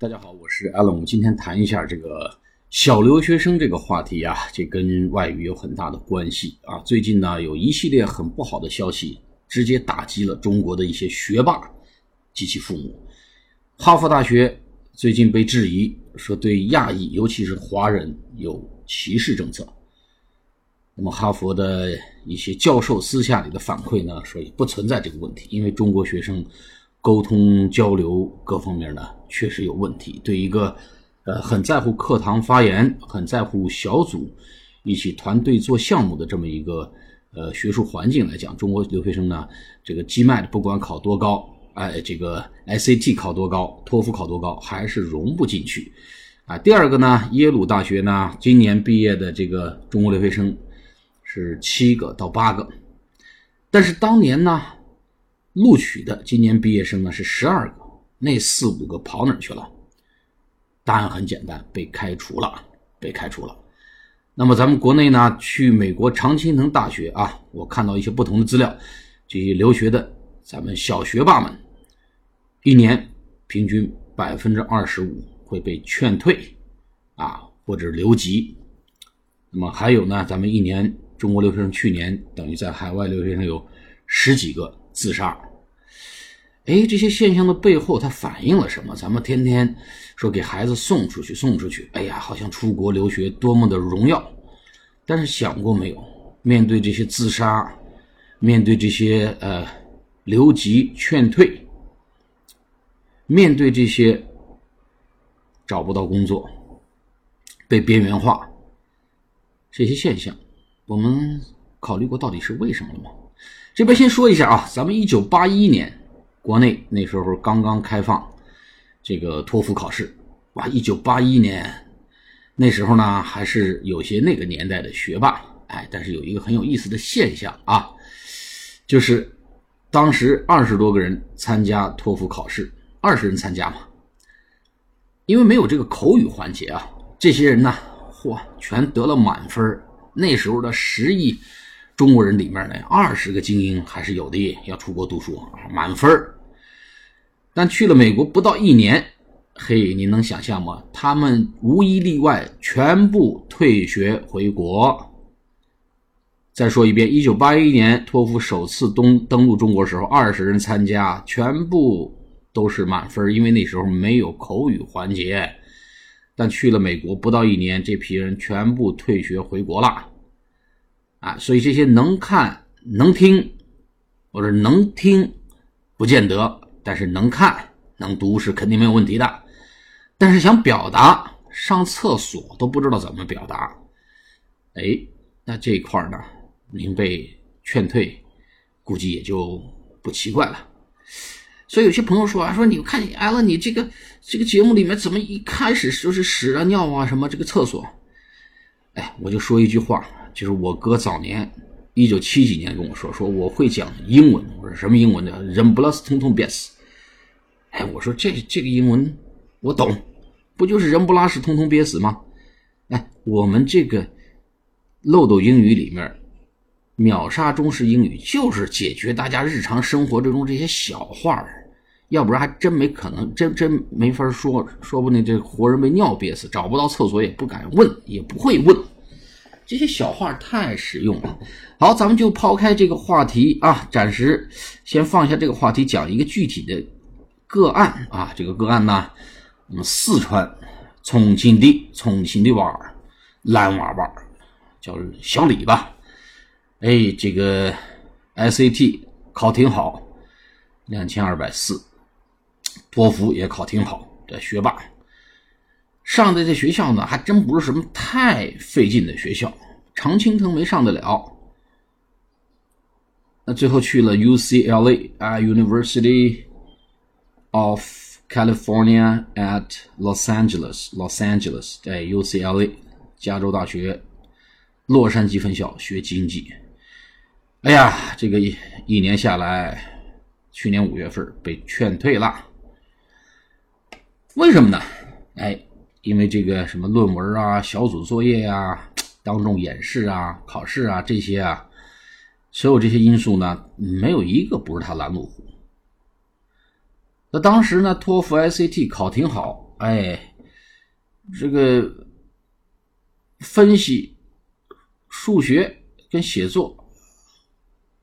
大家好，我是 Alan。我们今天谈一下这个小留学生这个话题啊，这跟外语有很大的关系啊。最近呢，有一系列很不好的消息，直接打击了中国的一些学霸及其父母。哈佛大学最近被质疑说对亚裔，尤其是华人有歧视政策。那么，哈佛的一些教授私下里的反馈呢，说也不存在这个问题，因为中国学生。沟通交流各方面呢，确实有问题。对一个呃很在乎课堂发言、很在乎小组一起团队做项目的这么一个呃学术环境来讲，中国留学生呢，这个 GMAT 不管考多高，哎，这个 SAT 考多高，托福考多高，还是融不进去啊。第二个呢，耶鲁大学呢，今年毕业的这个中国留学生是七个到八个，但是当年呢。录取的今年毕业生呢是十二个，那四五个跑哪去了？答案很简单，被开除了，被开除了。那么咱们国内呢，去美国常青藤大学啊，我看到一些不同的资料，这些留学的咱们小学霸们，一年平均百分之二十五会被劝退啊，或者留级。那么还有呢，咱们一年中国留学生去年等于在海外留学生有十几个。自杀，哎，这些现象的背后，它反映了什么？咱们天天说给孩子送出去，送出去，哎呀，好像出国留学多么的荣耀。但是想过没有，面对这些自杀，面对这些呃留级劝退，面对这些找不到工作、被边缘化这些现象，我们考虑过到底是为什么了吗？这边先说一下啊，咱们一九八一年，国内那时候刚刚开放这个托福考试，哇，一九八一年那时候呢，还是有些那个年代的学霸，哎，但是有一个很有意思的现象啊，就是当时二十多个人参加托福考试，二十人参加嘛，因为没有这个口语环节啊，这些人呢，嚯，全得了满分那时候的十亿。中国人里面呢，二十个精英还是有的，要出国读书啊，满分但去了美国不到一年，嘿，你能想象吗？他们无一例外全部退学回国。再说一遍，一九八一年托福首次登登陆中国时候，二十人参加，全部都是满分，因为那时候没有口语环节。但去了美国不到一年，这批人全部退学回国了。啊，所以这些能看能听，或者能听，不见得，但是能看能读是肯定没有问题的。但是想表达，上厕所都不知道怎么表达，哎，那这一块呢，您被劝退，估计也就不奇怪了。所以有些朋友说啊，说你看你挨了你这个这个节目里面怎么一开始就是屎啊尿啊什么这个厕所？哎，我就说一句话。就是我哥早年一九七几年跟我说，说我会讲英文。我说什么英文呢？人不拉斯通通憋死。哎，我说这这个英文我懂，不就是人不拉屎通通憋死吗？哎，我们这个漏斗英语里面秒杀中式英语，就是解决大家日常生活之中这些小话儿，要不然还真没可能，真真没法说，说不定这活人被尿憋死，找不到厕所也不敢问，也不会问。这些小话太实用了。好，咱们就抛开这个话题啊，暂时先放下这个话题，讲一个具体的个案啊。这个个案呢，我们四川重庆的重庆的娃儿，男娃娃，叫小李吧。哎，这个 SAT 考挺好，两千二百四，托福也考挺好，这学霸。上的这学校呢，还真不是什么太费劲的学校，常青藤没上得了。那最后去了 UCLA 啊，University of California at Los Angeles，Los Angeles 在 UCLA 加州大学洛杉矶分校学经济。哎呀，这个一一年下来，去年五月份被劝退了。为什么呢？哎。因为这个什么论文啊、小组作业啊、当众演示啊、考试啊这些啊，所有这些因素呢，没有一个不是他拦路虎。那当时呢，托福、SAT 考挺好，哎，这个分析、数学跟写作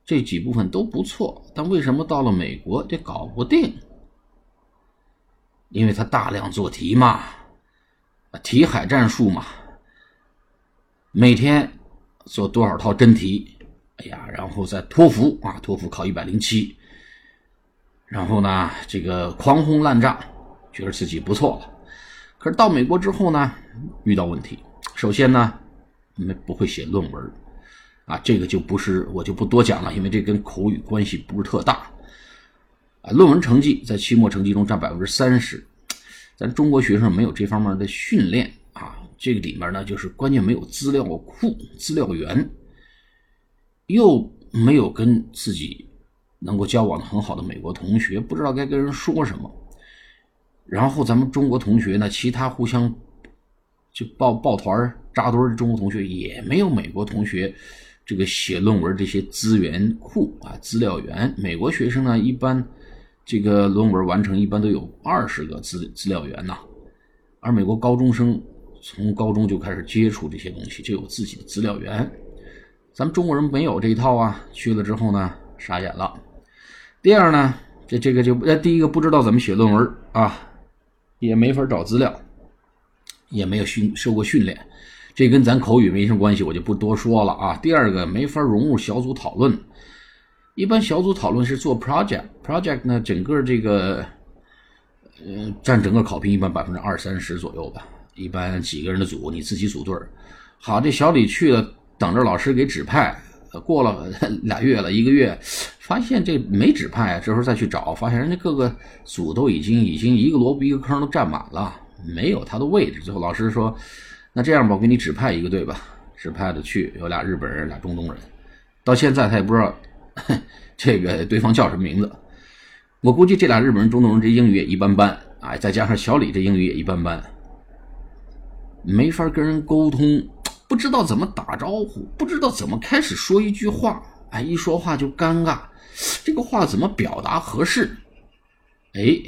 这几部分都不错，但为什么到了美国这搞不定？因为他大量做题嘛，题海战术嘛，每天做多少套真题，哎呀，然后再托福啊，托福考一百零七，然后呢，这个狂轰滥炸，觉得自己不错了。可是到美国之后呢，遇到问题。首先呢，没不会写论文，啊，这个就不是我就不多讲了，因为这跟口语关系不是特大。啊，论文成绩在期末成绩中占百分之三十，咱中国学生没有这方面的训练啊。这个里面呢，就是关键没有资料库、资料源，又没有跟自己能够交往的很好的美国同学，不知道该跟人说什么。然后咱们中国同学呢，其他互相就抱抱团扎堆的中国同学也没有美国同学这个写论文这些资源库啊、资料源。美国学生呢，一般。这个论文完成一般都有二十个资资料源呐，而美国高中生从高中就开始接触这些东西，就有自己的资料源。咱们中国人没有这一套啊，去了之后呢，傻眼了。第二呢，这这个就呃，第一个不知道怎么写论文啊，也没法找资料，也没有训受过训练，这跟咱口语没什么关系，我就不多说了啊。第二个没法融入小组讨论。一般小组讨论是做 project，project 呢，整个这个，嗯，占整个考评一般百分之二三十左右吧。一般几个人的组，你自己组队好，这小李去了，等着老师给指派。过了 俩月了，一个月，发现这没指派，这时候再去找，发现人家各个组都已经已经一个萝卜一个坑都占满了，没有他的位置。最后老师说：“那这样吧，我给你指派一个队吧。”指派的去有俩日本人，俩中东人。到现在他也不知道。这个对方叫什么名字？我估计这俩日本人、中东人这英语也一般般啊，再加上小李这英语也一般般，没法跟人沟通，不知道怎么打招呼，不知道怎么开始说一句话，哎，一说话就尴尬，这个话怎么表达合适？哎，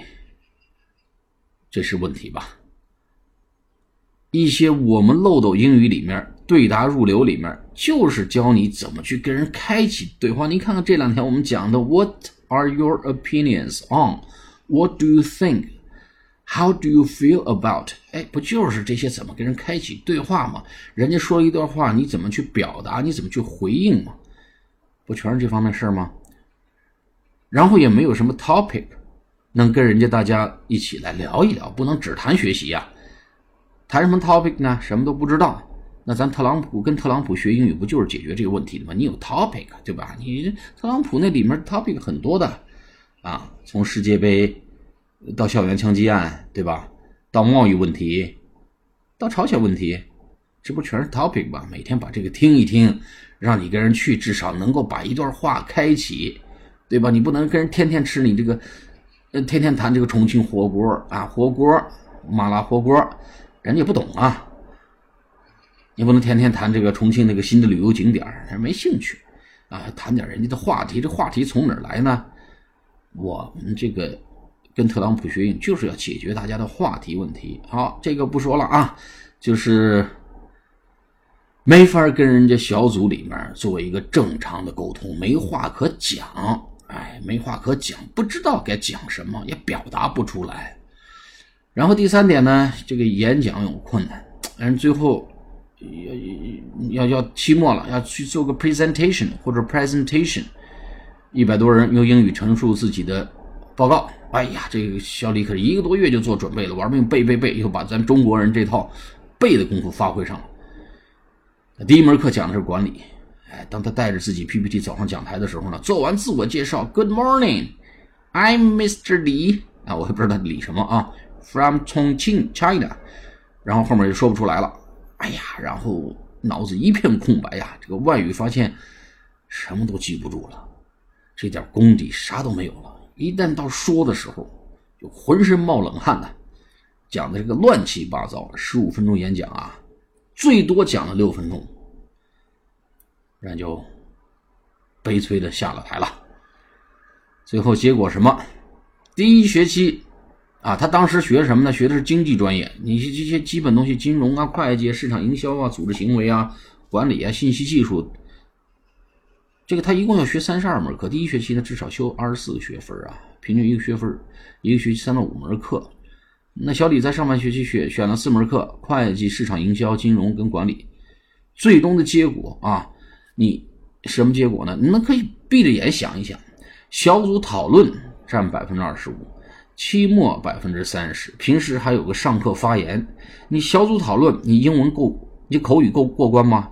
这是问题吧？一些我们漏斗英语里面对答入流里面，就是教你怎么去跟人开启对话。你看看这两天我们讲的，What are your opinions on? What do you think? How do you feel about? 哎，不就是这些怎么跟人开启对话吗？人家说一段话，你怎么去表达？你怎么去回应吗？不全是这方面事儿吗？然后也没有什么 topic 能跟人家大家一起来聊一聊，不能只谈学习呀。谈什么 topic 呢？什么都不知道。那咱特朗普跟特朗普学英语，不就是解决这个问题的吗？你有 topic 对吧？你特朗普那里面 topic 很多的啊，从世界杯到校园枪击案，对吧？到贸易问题，到朝鲜问题，这不全是 topic 吗？每天把这个听一听，让你跟人去，至少能够把一段话开启，对吧？你不能跟人天天吃你这个，呃，天天谈这个重庆火锅啊，火锅，麻辣火锅。人家不懂啊，你不能天天谈这个重庆那个新的旅游景点人没兴趣啊。谈点人家的话题，这话题从哪儿来呢？我们这个跟特朗普学英语就是要解决大家的话题问题。好，这个不说了啊，就是没法跟人家小组里面做一个正常的沟通，没话可讲，哎，没话可讲，不知道该讲什么，也表达不出来。然后第三点呢，这个演讲有困难，但是最后要要要期末了，要去做个 presentation 或者 presentation，一百多人用英语陈述自己的报告。哎呀，这个小李可是一个多月就做准备了，玩命背背背，又把咱中国人这套背的功夫发挥上了。第一门课讲的是管理，哎，当他带着自己 PPT 走上讲台的时候呢，做完自我介绍，Good morning，I'm Mr. 李啊，我也不知道李什么啊。From Chongqing, China，然后后面就说不出来了。哎呀，然后脑子一片空白呀，这个外语发现什么都记不住了，这点功底啥都没有了。一旦到说的时候，就浑身冒冷汗的，讲的这个乱七八糟。十五分钟演讲啊，最多讲了六分钟，然后就悲催的下了台了。最后结果什么？第一学期。啊，他当时学什么呢？学的是经济专业，你这些基本东西，金融啊、会计、市场营销啊、组织行为啊、管理啊、信息技术，这个他一共要学三十二门课。第一学期呢，至少修二十四个学分啊，平均一个学分一个学期三到五门课。那小李在上半学期选选了四门课：会计、市场营销、金融跟管理。最终的结果啊，你什么结果呢？你们可以闭着眼想一想，小组讨论占百分之二十五。期末百分之三十，平时还有个上课发言。你小组讨论，你英文够，你口语够过关吗？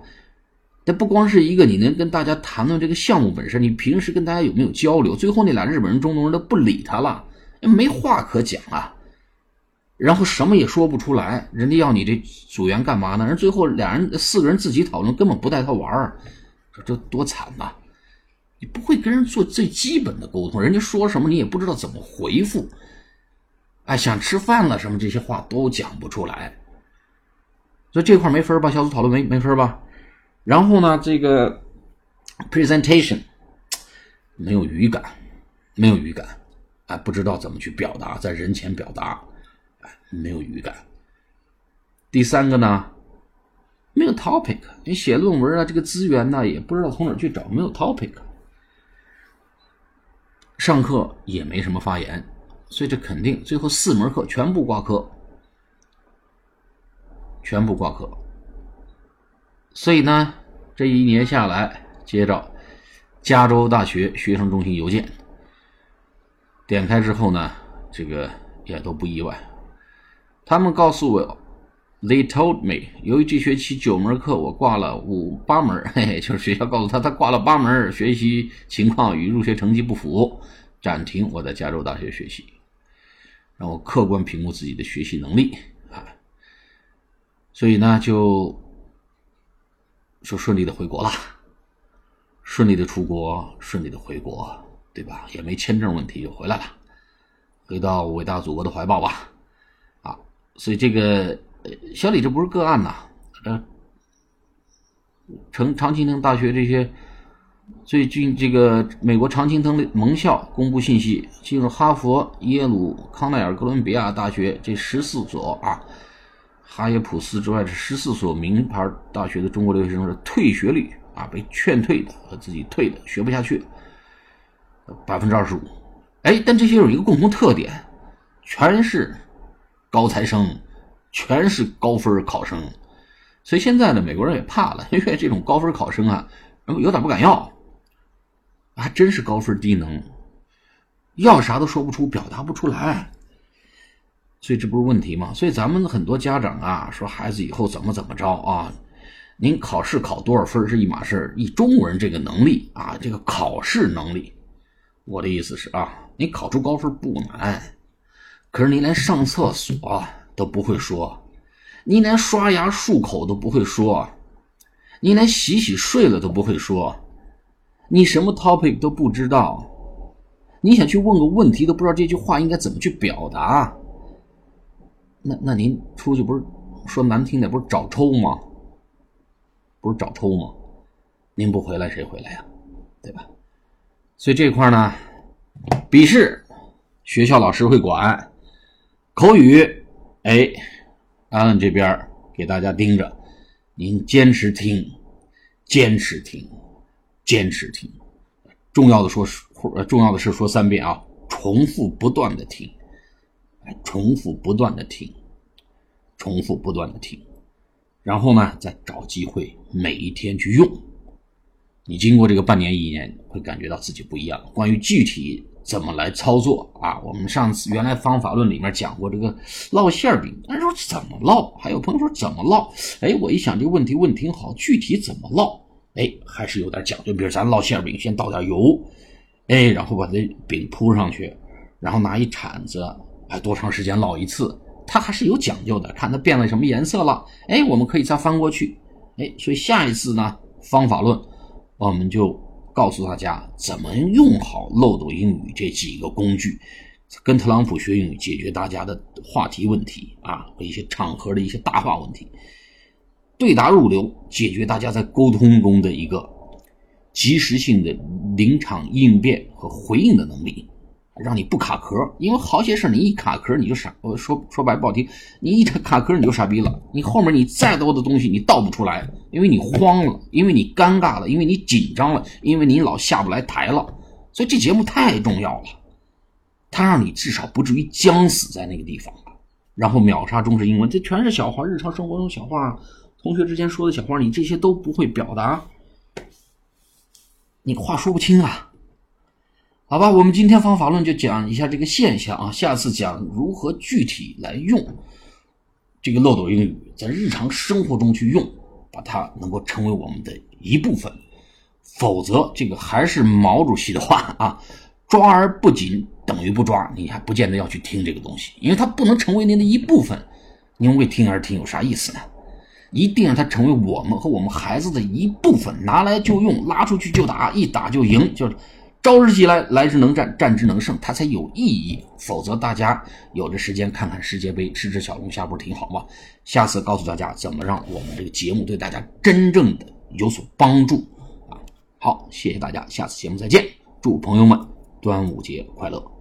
那不光是一个，你能跟大家谈论这个项目本身，你平时跟大家有没有交流？最后那俩日本人、中东人都不理他了，没话可讲啊。然后什么也说不出来，人家要你这组员干嘛呢？人最后俩人四个人自己讨论，根本不带他玩儿，这这多惨呐！你不会跟人做最基本的沟通，人家说什么你也不知道怎么回复。哎，想吃饭了什么这些话都讲不出来，所以这块没分吧？小组讨论没没分吧？然后呢，这个 presentation 没有语感，没有语感，哎，不知道怎么去表达，在人前表达，哎，没有语感。第三个呢，没有 topic，你写论文啊，这个资源呢，也不知道从哪去找，没有 topic。上课也没什么发言。所以这肯定最后四门课全部挂科，全部挂科。所以呢，这一年下来，接着加州大学学生中心邮件点开之后呢，这个也都不意外。他们告诉我，They told me，由于这学期九门课我挂了五八门，嘿嘿，就是学校告诉他他挂了八门，学习情况与入学成绩不符，暂停我在加州大学学习。让我客观评估自己的学习能力啊，所以呢，就就顺利的回国了，顺利的出国，顺利的回国，对吧？也没签证问题，就回来了，回到伟大祖国的怀抱吧，啊！所以这个小李这不是个案呐，呃，成常青藤大学这些。最近，这个美国常青藤的盟校公布信息，进入哈佛、耶鲁、康奈尔、哥伦比亚大学这十四所啊，哈耶普斯之外这十四所名牌大学的中国留学生是退学率啊，被劝退的和自己退的，学不下去，百分之二十五。哎，但这些有一个共同特点，全是高材生，全是高分考生，所以现在呢，美国人也怕了，因为这种高分考生啊，有点不敢要。还真是高分低能，要啥都说不出，表达不出来，所以这不是问题吗？所以咱们很多家长啊，说孩子以后怎么怎么着啊？您考试考多少分是一码事以中国人这个能力啊，这个考试能力，我的意思是啊，你考出高分不难，可是你连上厕所都不会说，你连刷牙漱口都不会说，你连洗洗睡了都不会说。你什么 topic 都不知道，你想去问个问题都不知道这句话应该怎么去表达，那那您出去不是说难听点不是找抽吗？不是找抽吗？您不回来谁回来呀？对吧？所以这块呢，笔试学校老师会管，口语哎，安安这边给大家盯着，您坚持听，坚持听。坚持听，重要的说，重要的是说三遍啊，重复不断的听，重复不断的听，重复不断的听，然后呢，再找机会每一天去用。你经过这个半年一年，会感觉到自己不一样。关于具体怎么来操作啊，我们上次原来方法论里面讲过这个烙馅饼，但是说怎么烙？还有朋友说怎么烙？哎，我一想这个问题问挺好，具体怎么烙？哎，还是有点讲究。比如咱烙馅饼，先倒点油，哎，然后把这饼铺上去，然后拿一铲子，哎，多长时间烙一次？它还是有讲究的。看它变了什么颜色了，哎，我们可以再翻过去，哎，所以下一次呢，方法论，我们就告诉大家怎么用好漏斗英语这几个工具，跟特朗普学英语，解决大家的话题问题啊和一些场合的一些大话问题。对答入流，解决大家在沟通中的一个及时性的临场应变和回应的能力，让你不卡壳，因为好些事你一卡壳你就傻，我说说白不好听，你一卡壳你就傻逼了，你后面你再多的东西你倒不出来，因为你慌了，因为你尴尬了，因为你紧张了，因为你老下不来台了，所以这节目太重要了，它让你至少不至于僵死在那个地方，然后秒杀中式英文，这全是小话，日常生活中小话，同学之间说的小话，你这些都不会表达，你话说不清啊。好吧，我们今天方法论就讲一下这个现象啊，下次讲如何具体来用这个漏斗英语，在日常生活中去用，把它能够成为我们的一部分。否则，这个还是毛主席的话啊，抓而不紧等于不抓，你还不见得要去听这个东西，因为它不能成为您的一部分。您为听而听有啥意思呢？一定让它成为我们和我们孩子的一部分，拿来就用，拉出去就打，一打就赢，就是。招之即来，来之能战，战之能胜，它才有意义。否则，大家有的时间看看世界杯，吃吃小龙虾，不是挺好吗？下次告诉大家怎么让我们这个节目对大家真正的有所帮助啊！好，谢谢大家，下次节目再见，祝朋友们端午节快乐。